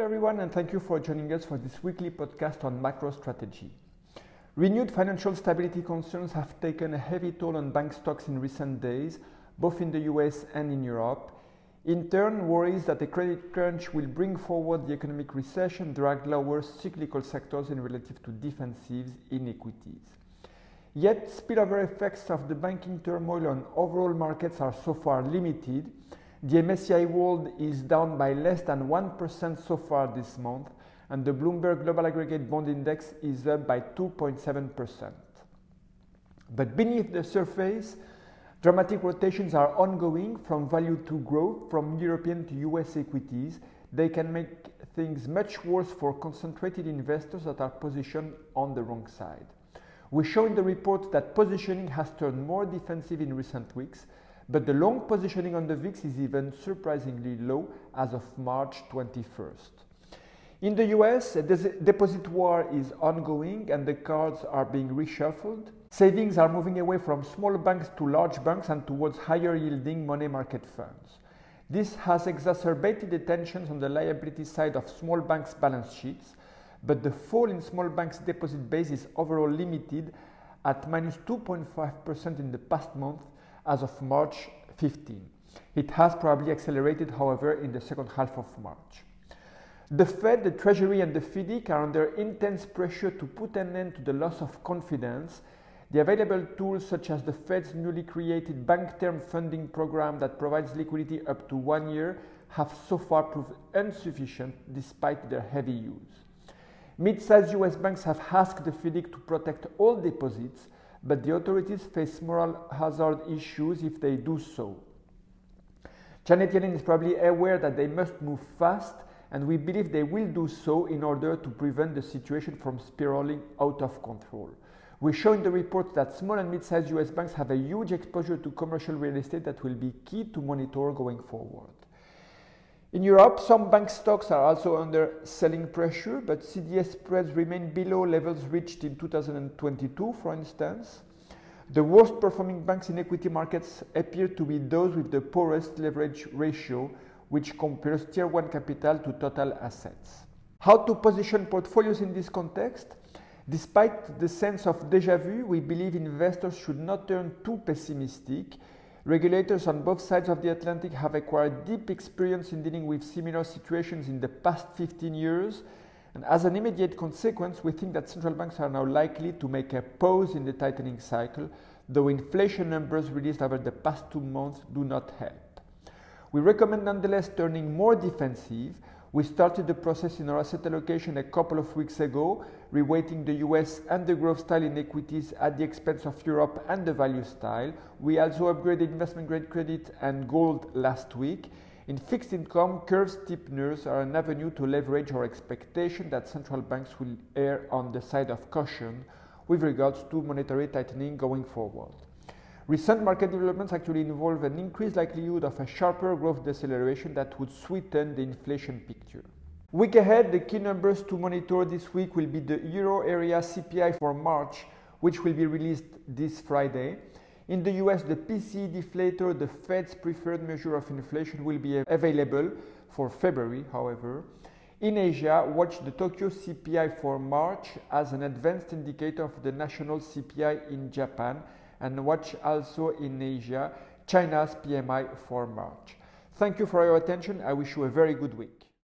Hello, everyone, and thank you for joining us for this weekly podcast on macro strategy. Renewed financial stability concerns have taken a heavy toll on bank stocks in recent days, both in the US and in Europe. In turn, worries that the credit crunch will bring forward the economic recession drag lower cyclical sectors in relative to defensives in equities. Yet, spillover effects of the banking turmoil on overall markets are so far limited the MSCI World is down by less than 1% so far this month, and the Bloomberg Global Aggregate Bond Index is up by 2.7%. But beneath the surface, dramatic rotations are ongoing from value to growth, from European to US equities. They can make things much worse for concentrated investors that are positioned on the wrong side. We show in the report that positioning has turned more defensive in recent weeks, but the long positioning on the VIX is even surprisingly low as of March 21st. In the US, a deposit war is ongoing and the cards are being reshuffled. Savings are moving away from small banks to large banks and towards higher yielding money market funds. This has exacerbated the tensions on the liability side of small banks' balance sheets, but the fall in small banks' deposit base is overall limited at minus 2.5% in the past month as of March 15. It has probably accelerated, however, in the second half of March. The Fed, the Treasury, and the FDIC are under intense pressure to put an end to the loss of confidence. The available tools, such as the Fed's newly created Bank Term Funding Program that provides liquidity up to one year, have so far proved insufficient despite their heavy use. Mid sized US banks have asked the FDIC to protect all deposits but the authorities face moral hazard issues if they do so. Janet Yellen is probably aware that they must move fast, and we believe they will do so in order to prevent the situation from spiraling out of control. We show in the report that small and mid-sized US banks have a huge exposure to commercial real estate that will be key to monitor going forward. In Europe, some bank stocks are also under selling pressure, but CDS spreads remain below levels reached in 2022, for instance. The worst performing banks in equity markets appear to be those with the poorest leverage ratio, which compares Tier 1 capital to total assets. How to position portfolios in this context? Despite the sense of deja vu, we believe investors should not turn too pessimistic Regulators on both sides of the Atlantic have acquired deep experience in dealing with similar situations in the past 15 years. And as an immediate consequence, we think that central banks are now likely to make a pause in the tightening cycle, though inflation numbers released over the past two months do not help. We recommend nonetheless turning more defensive we started the process in our asset allocation a couple of weeks ago, reweighting the US and the growth style in equities at the expense of Europe and the value style. We also upgraded investment grade credit and gold last week. In fixed income, curve steepeners are an avenue to leverage our expectation that central banks will err on the side of caution with regards to monetary tightening going forward. Recent market developments actually involve an increased likelihood of a sharper growth deceleration that would sweeten the inflation picture. Week ahead, the key numbers to monitor this week will be the euro area CPI for March, which will be released this Friday. In the US, the PCE deflator, the Fed's preferred measure of inflation, will be available for February, however. In Asia, watch the Tokyo CPI for March as an advanced indicator of the national CPI in Japan and watch also in Asia China's PMI for March. Thank you for your attention. I wish you a very good week.